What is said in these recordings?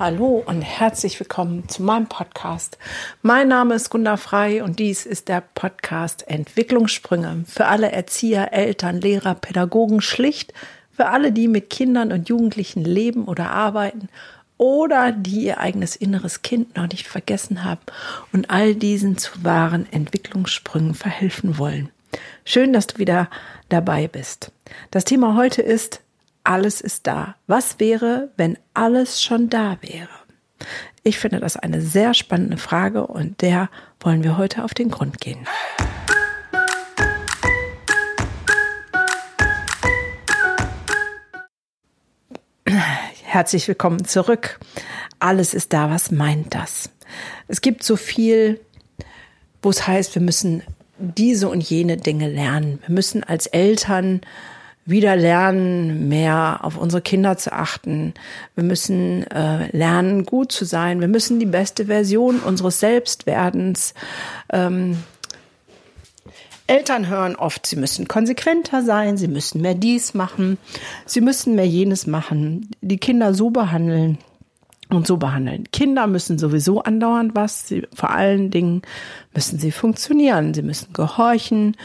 Hallo und herzlich willkommen zu meinem Podcast. Mein Name ist Gunda Frei und dies ist der Podcast Entwicklungssprünge für alle Erzieher, Eltern, Lehrer, Pädagogen, schlicht für alle, die mit Kindern und Jugendlichen leben oder arbeiten oder die ihr eigenes inneres Kind noch nicht vergessen haben und all diesen zu wahren Entwicklungssprüngen verhelfen wollen. Schön, dass du wieder dabei bist. Das Thema heute ist alles ist da. Was wäre, wenn alles schon da wäre? Ich finde das eine sehr spannende Frage und der wollen wir heute auf den Grund gehen. Herzlich willkommen zurück. Alles ist da. Was meint das? Es gibt so viel, wo es heißt, wir müssen diese und jene Dinge lernen. Wir müssen als Eltern wieder lernen, mehr auf unsere Kinder zu achten. Wir müssen äh, lernen, gut zu sein. Wir müssen die beste Version unseres Selbstwerdens. Ähm, Eltern hören oft, sie müssen konsequenter sein, sie müssen mehr dies machen, sie müssen mehr jenes machen, die Kinder so behandeln und so behandeln. Kinder müssen sowieso andauernd was. Sie, vor allen Dingen müssen sie funktionieren. Sie müssen gehorchen.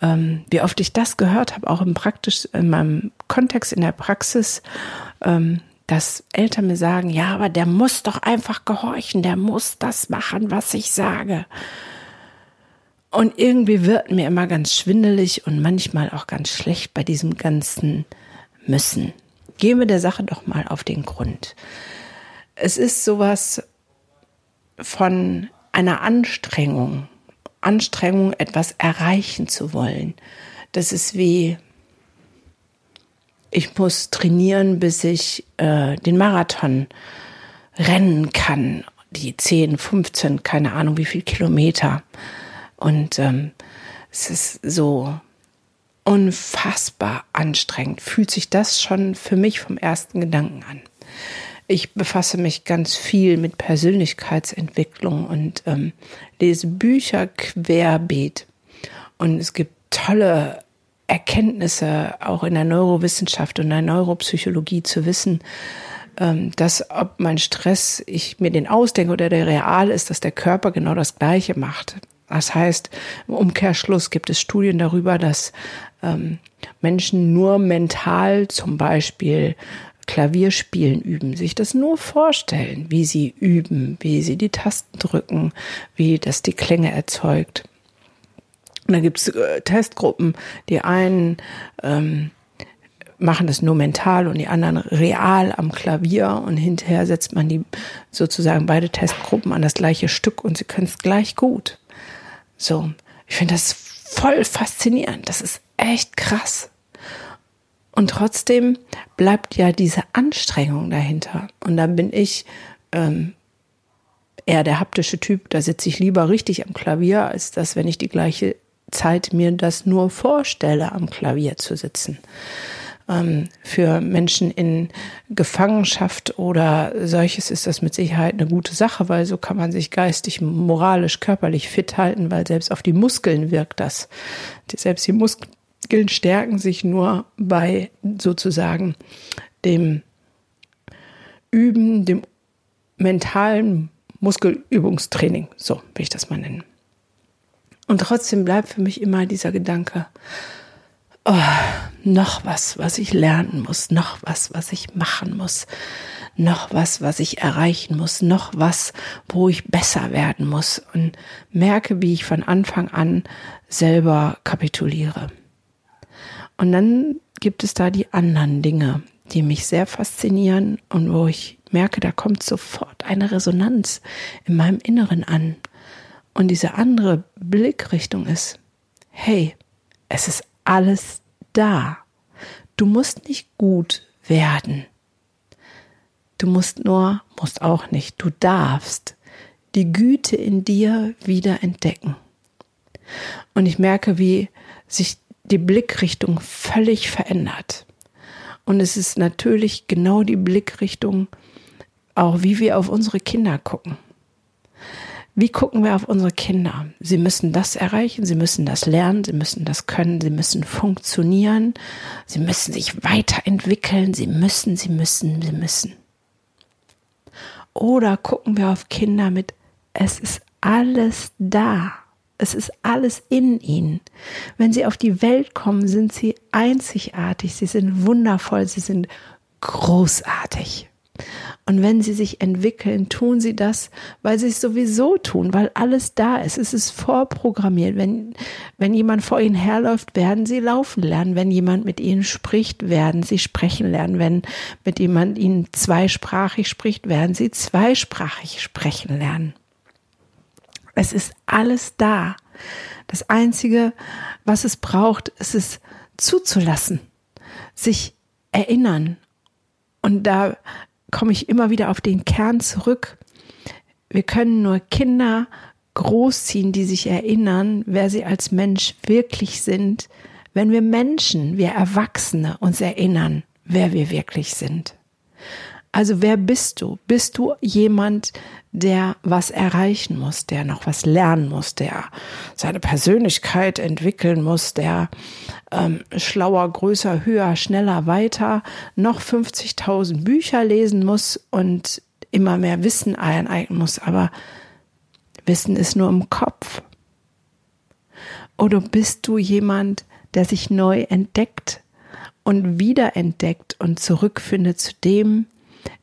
Ähm, wie oft ich das gehört habe, auch im praktisch, in meinem Kontext in der Praxis, ähm, dass Eltern mir sagen, ja, aber der muss doch einfach gehorchen. Der muss das machen, was ich sage. Und irgendwie wird mir immer ganz schwindelig und manchmal auch ganz schlecht bei diesem ganzen Müssen. Gehen wir der Sache doch mal auf den Grund es ist sowas von einer Anstrengung, Anstrengung, etwas erreichen zu wollen. Das ist wie, ich muss trainieren, bis ich äh, den Marathon rennen kann. Die 10, 15, keine Ahnung wie viel Kilometer. Und ähm, es ist so unfassbar anstrengend. Fühlt sich das schon für mich vom ersten Gedanken an. Ich befasse mich ganz viel mit Persönlichkeitsentwicklung und ähm, lese Bücher querbeet. Und es gibt tolle Erkenntnisse auch in der Neurowissenschaft und der Neuropsychologie zu wissen, ähm, dass ob mein Stress, ich mir den ausdenke oder der real ist, dass der Körper genau das Gleiche macht. Das heißt, im Umkehrschluss gibt es Studien darüber, dass ähm, Menschen nur mental zum Beispiel Klavierspielen üben, sich das nur vorstellen, wie sie üben, wie sie die Tasten drücken, wie das die Klänge erzeugt. Und da gibt's äh, Testgruppen, die einen ähm, machen das nur mental und die anderen real am Klavier und hinterher setzt man die sozusagen beide Testgruppen an das gleiche Stück und sie können es gleich gut. So, ich finde das voll faszinierend. Das ist echt krass. Und trotzdem bleibt ja diese Anstrengung dahinter. Und dann bin ich ähm, eher der haptische Typ. Da sitze ich lieber richtig am Klavier, als dass, wenn ich die gleiche Zeit mir das nur vorstelle, am Klavier zu sitzen. Ähm, für Menschen in Gefangenschaft oder solches ist das mit Sicherheit eine gute Sache, weil so kann man sich geistig, moralisch, körperlich fit halten, weil selbst auf die Muskeln wirkt das. Selbst die Muskeln Muskeln stärken sich nur bei sozusagen dem Üben, dem mentalen Muskelübungstraining, so will ich das mal nennen. Und trotzdem bleibt für mich immer dieser Gedanke, oh, noch was, was ich lernen muss, noch was, was ich machen muss, noch was, was ich erreichen muss, noch was, wo ich besser werden muss und merke, wie ich von Anfang an selber kapituliere. Und dann gibt es da die anderen Dinge, die mich sehr faszinieren und wo ich merke, da kommt sofort eine Resonanz in meinem Inneren an. Und diese andere Blickrichtung ist, hey, es ist alles da. Du musst nicht gut werden. Du musst nur, musst auch nicht, du darfst die Güte in dir wieder entdecken. Und ich merke, wie sich die Blickrichtung völlig verändert. Und es ist natürlich genau die Blickrichtung, auch wie wir auf unsere Kinder gucken. Wie gucken wir auf unsere Kinder? Sie müssen das erreichen, sie müssen das lernen, sie müssen das können, sie müssen funktionieren, sie müssen sich weiterentwickeln, sie müssen, sie müssen, sie müssen. Oder gucken wir auf Kinder mit, es ist alles da. Es ist alles in ihnen. Wenn sie auf die Welt kommen, sind sie einzigartig, sie sind wundervoll, sie sind großartig. Und wenn sie sich entwickeln, tun sie das, weil sie es sowieso tun, weil alles da ist. Es ist vorprogrammiert. Wenn, wenn jemand vor ihnen herläuft, werden sie laufen lernen. Wenn jemand mit ihnen spricht, werden sie sprechen lernen. Wenn mit jemand ihnen zweisprachig spricht, werden sie zweisprachig sprechen lernen. Es ist alles da. Das Einzige, was es braucht, ist es zuzulassen, sich erinnern. Und da komme ich immer wieder auf den Kern zurück. Wir können nur Kinder großziehen, die sich erinnern, wer sie als Mensch wirklich sind, wenn wir Menschen, wir Erwachsene uns erinnern, wer wir wirklich sind. Also wer bist du? Bist du jemand, der was erreichen muss, der noch was lernen muss, der seine Persönlichkeit entwickeln muss, der ähm, schlauer, größer, höher, schneller, weiter, noch 50.000 Bücher lesen muss und immer mehr Wissen eineignen muss. Aber Wissen ist nur im Kopf. Oder bist du jemand, der sich neu entdeckt und wiederentdeckt und zurückfindet zu dem,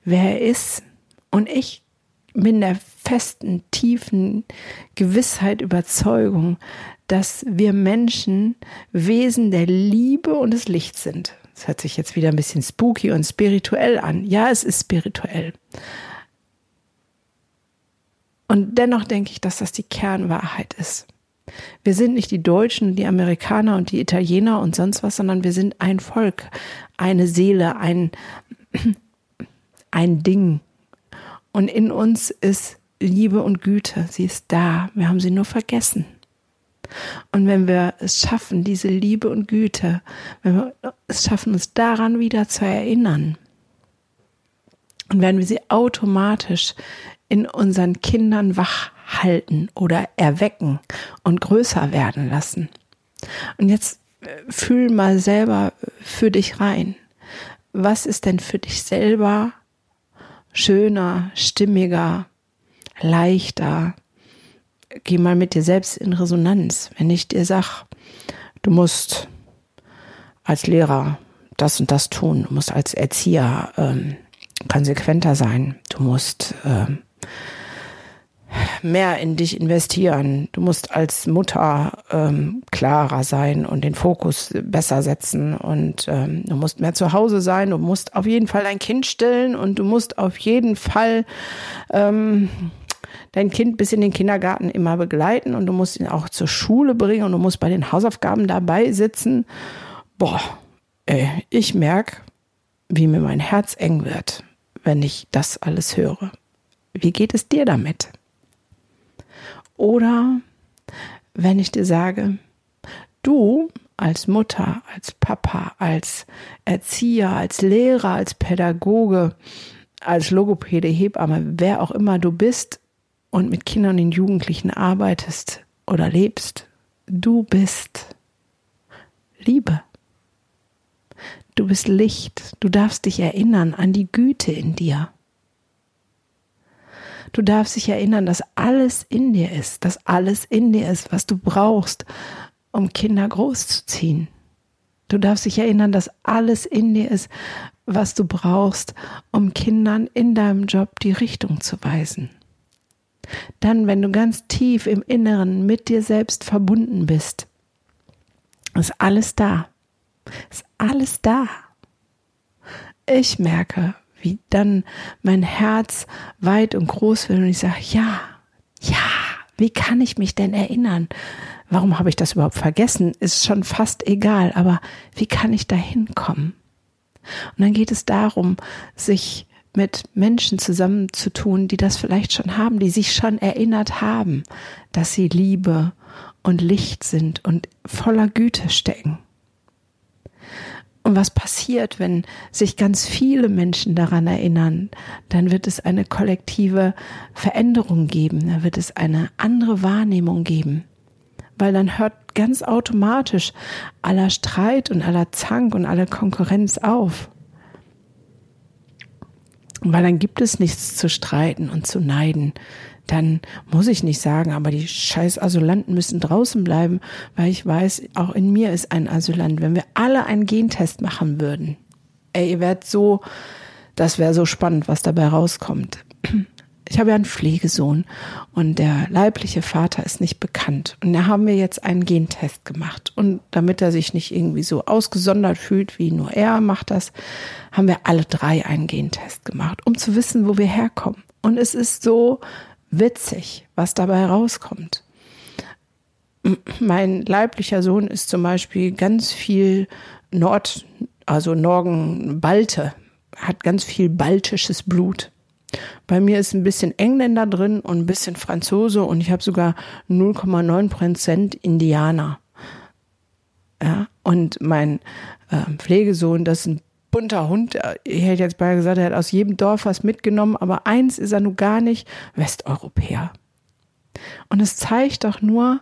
wer er ist? Und ich bin der festen, tiefen Gewissheit, Überzeugung, dass wir Menschen Wesen der Liebe und des Lichts sind. Das hört sich jetzt wieder ein bisschen spooky und spirituell an. Ja, es ist spirituell. Und dennoch denke ich, dass das die Kernwahrheit ist. Wir sind nicht die Deutschen, die Amerikaner und die Italiener und sonst was, sondern wir sind ein Volk, eine Seele, ein, ein Ding, und in uns ist Liebe und Güte. Sie ist da. Wir haben sie nur vergessen. Und wenn wir es schaffen, diese Liebe und Güte, wenn wir es schaffen, uns daran wieder zu erinnern, und werden wir sie automatisch in unseren Kindern wach halten oder erwecken und größer werden lassen. Und jetzt äh, fühl mal selber für dich rein. Was ist denn für dich selber schöner, stimmiger, leichter. Geh mal mit dir selbst in Resonanz. Wenn ich dir sag, du musst als Lehrer das und das tun, du musst als Erzieher ähm, konsequenter sein, du musst ähm, mehr in dich investieren. Du musst als Mutter ähm, klarer sein und den Fokus besser setzen und ähm, du musst mehr zu Hause sein. Du musst auf jeden Fall dein Kind stillen und du musst auf jeden Fall ähm, dein Kind bis in den Kindergarten immer begleiten und du musst ihn auch zur Schule bringen und du musst bei den Hausaufgaben dabei sitzen. Boah, ey, ich merke, wie mir mein Herz eng wird, wenn ich das alles höre. Wie geht es dir damit? Oder wenn ich dir sage, du als Mutter, als Papa, als Erzieher, als Lehrer, als Pädagoge, als Logopäde, Hebamme, wer auch immer du bist und mit Kindern und Jugendlichen arbeitest oder lebst, du bist Liebe. Du bist Licht. Du darfst dich erinnern an die Güte in dir. Du darfst dich erinnern, dass alles in dir ist, dass alles in dir ist, was du brauchst, um Kinder großzuziehen. Du darfst dich erinnern, dass alles in dir ist, was du brauchst, um Kindern in deinem Job die Richtung zu weisen. Dann, wenn du ganz tief im Inneren mit dir selbst verbunden bist, ist alles da. Ist alles da. Ich merke, wie dann mein Herz weit und groß wird und ich sage, ja, ja, wie kann ich mich denn erinnern? Warum habe ich das überhaupt vergessen? Ist schon fast egal, aber wie kann ich da hinkommen? Und dann geht es darum, sich mit Menschen zusammenzutun, die das vielleicht schon haben, die sich schon erinnert haben, dass sie Liebe und Licht sind und voller Güte stecken. Und was passiert, wenn sich ganz viele Menschen daran erinnern? Dann wird es eine kollektive Veränderung geben, dann wird es eine andere Wahrnehmung geben. Weil dann hört ganz automatisch aller Streit und aller Zank und aller Konkurrenz auf. Weil dann gibt es nichts zu streiten und zu neiden. Dann muss ich nicht sagen, aber die scheiß Asylanten müssen draußen bleiben, weil ich weiß, auch in mir ist ein Asylant. Wenn wir alle einen Gentest machen würden, ey, ihr werdet so, das wäre so spannend, was dabei rauskommt ich habe ja einen Pflegesohn und der leibliche Vater ist nicht bekannt. Und da haben wir jetzt einen Gentest gemacht. Und damit er sich nicht irgendwie so ausgesondert fühlt, wie nur er macht das, haben wir alle drei einen Gentest gemacht, um zu wissen, wo wir herkommen. Und es ist so witzig, was dabei rauskommt. Mein leiblicher Sohn ist zum Beispiel ganz viel Nord, also Norgen Balte, hat ganz viel baltisches Blut. Bei mir ist ein bisschen Engländer drin und ein bisschen Franzose und ich habe sogar 0,9 Prozent Indianer. Ja, und mein äh, Pflegesohn, das ist ein bunter Hund. Ich hätte jetzt beinahe gesagt, er hat aus jedem Dorf was mitgenommen, aber eins ist er nun gar nicht, Westeuropäer. Und es zeigt doch nur,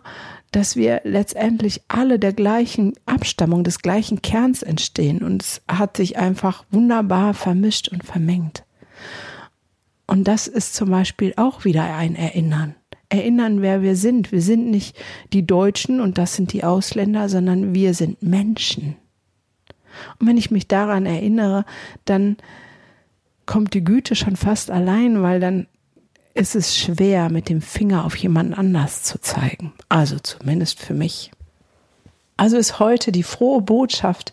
dass wir letztendlich alle der gleichen Abstammung, des gleichen Kerns entstehen. Und es hat sich einfach wunderbar vermischt und vermengt. Und das ist zum Beispiel auch wieder ein Erinnern. Erinnern, wer wir sind. Wir sind nicht die Deutschen und das sind die Ausländer, sondern wir sind Menschen. Und wenn ich mich daran erinnere, dann kommt die Güte schon fast allein, weil dann ist es schwer, mit dem Finger auf jemanden anders zu zeigen. Also zumindest für mich. Also ist heute die frohe Botschaft,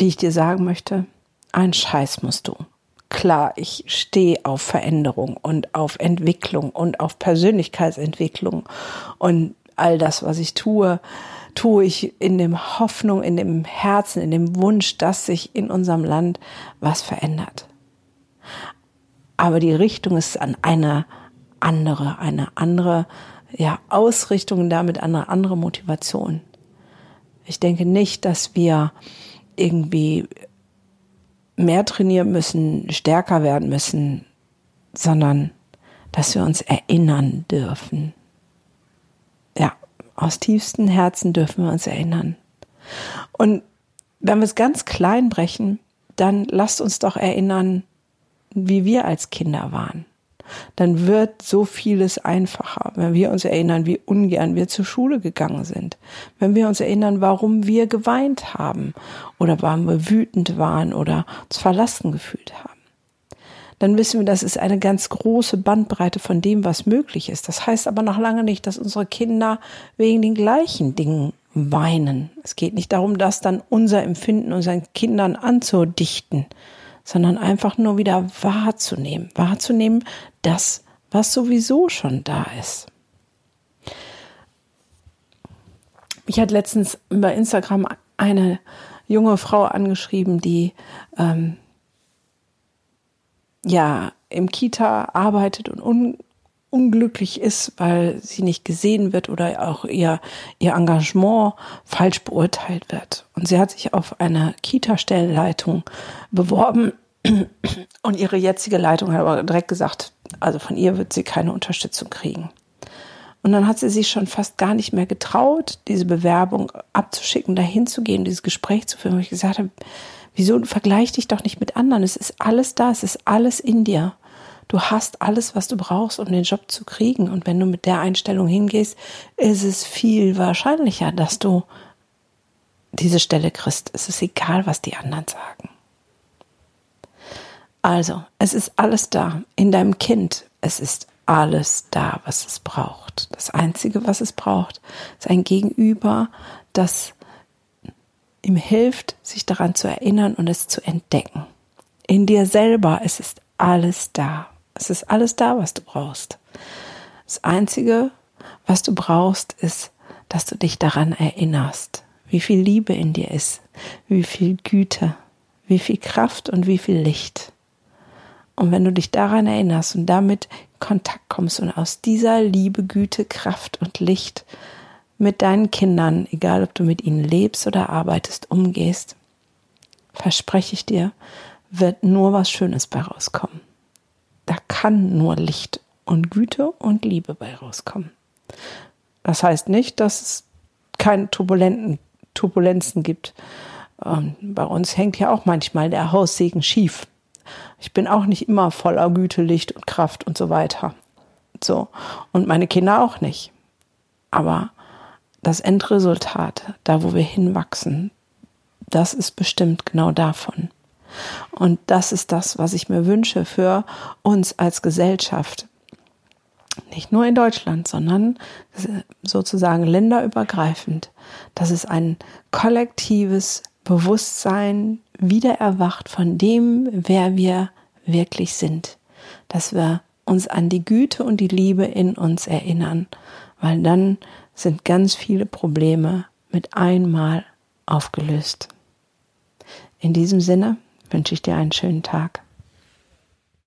die ich dir sagen möchte, ein Scheiß musst du klar, ich stehe auf Veränderung und auf Entwicklung und auf Persönlichkeitsentwicklung und all das, was ich tue, tue ich in dem Hoffnung, in dem Herzen, in dem Wunsch, dass sich in unserem Land was verändert. Aber die Richtung ist an eine andere, eine andere ja, Ausrichtung, damit eine andere Motivation. Ich denke nicht, dass wir irgendwie mehr trainieren müssen, stärker werden müssen, sondern dass wir uns erinnern dürfen. Ja, aus tiefstem Herzen dürfen wir uns erinnern. Und wenn wir es ganz klein brechen, dann lasst uns doch erinnern, wie wir als Kinder waren dann wird so vieles einfacher, wenn wir uns erinnern, wie ungern wir zur Schule gegangen sind, wenn wir uns erinnern, warum wir geweint haben oder warum wir wütend waren oder uns verlassen gefühlt haben. Dann wissen wir, das ist eine ganz große Bandbreite von dem, was möglich ist. Das heißt aber noch lange nicht, dass unsere Kinder wegen den gleichen Dingen weinen. Es geht nicht darum, das dann unser Empfinden unseren Kindern anzudichten, sondern einfach nur wieder wahrzunehmen, wahrzunehmen, das, was sowieso schon da ist. Mich hat letztens bei Instagram eine junge Frau angeschrieben, die ähm, ja im Kita arbeitet und un unglücklich ist, weil sie nicht gesehen wird oder auch ihr, ihr Engagement falsch beurteilt wird. Und sie hat sich auf eine Kita-Stellleitung beworben und ihre jetzige Leitung hat aber direkt gesagt, also von ihr wird sie keine Unterstützung kriegen. Und dann hat sie sich schon fast gar nicht mehr getraut, diese Bewerbung abzuschicken, dahin zu gehen, dieses Gespräch zu führen, wo ich gesagt habe, wieso vergleich dich doch nicht mit anderen? Es ist alles da, es ist alles in dir. Du hast alles, was du brauchst, um den Job zu kriegen. Und wenn du mit der Einstellung hingehst, ist es viel wahrscheinlicher, dass du diese Stelle kriegst. Es ist egal, was die anderen sagen. Also, es ist alles da in deinem Kind. Es ist alles da, was es braucht. Das Einzige, was es braucht, ist ein Gegenüber, das ihm hilft, sich daran zu erinnern und es zu entdecken. In dir selber, es ist alles da. Es ist alles da, was du brauchst. Das Einzige, was du brauchst, ist, dass du dich daran erinnerst, wie viel Liebe in dir ist, wie viel Güte, wie viel Kraft und wie viel Licht. Und wenn du dich daran erinnerst und damit in Kontakt kommst und aus dieser Liebe, Güte, Kraft und Licht mit deinen Kindern, egal ob du mit ihnen lebst oder arbeitest, umgehst, verspreche ich dir, wird nur was Schönes bei rauskommen. Da kann nur Licht und Güte und Liebe bei rauskommen. Das heißt nicht, dass es keine turbulenten Turbulenzen gibt. Und bei uns hängt ja auch manchmal der Haussegen schief. ich bin auch nicht immer voller Güte, Licht und Kraft und so weiter. So. Und meine Kinder auch nicht. Aber das Endresultat, da wo wir hinwachsen, das ist bestimmt genau davon. Und das ist das, was ich mir wünsche für uns als Gesellschaft. Nicht nur in Deutschland, sondern sozusagen länderübergreifend, dass es ein kollektives Bewusstsein wieder erwacht von dem, wer wir wirklich sind. Dass wir uns an die Güte und die Liebe in uns erinnern, weil dann sind ganz viele Probleme mit einmal aufgelöst. In diesem Sinne wünsche ich dir einen schönen Tag.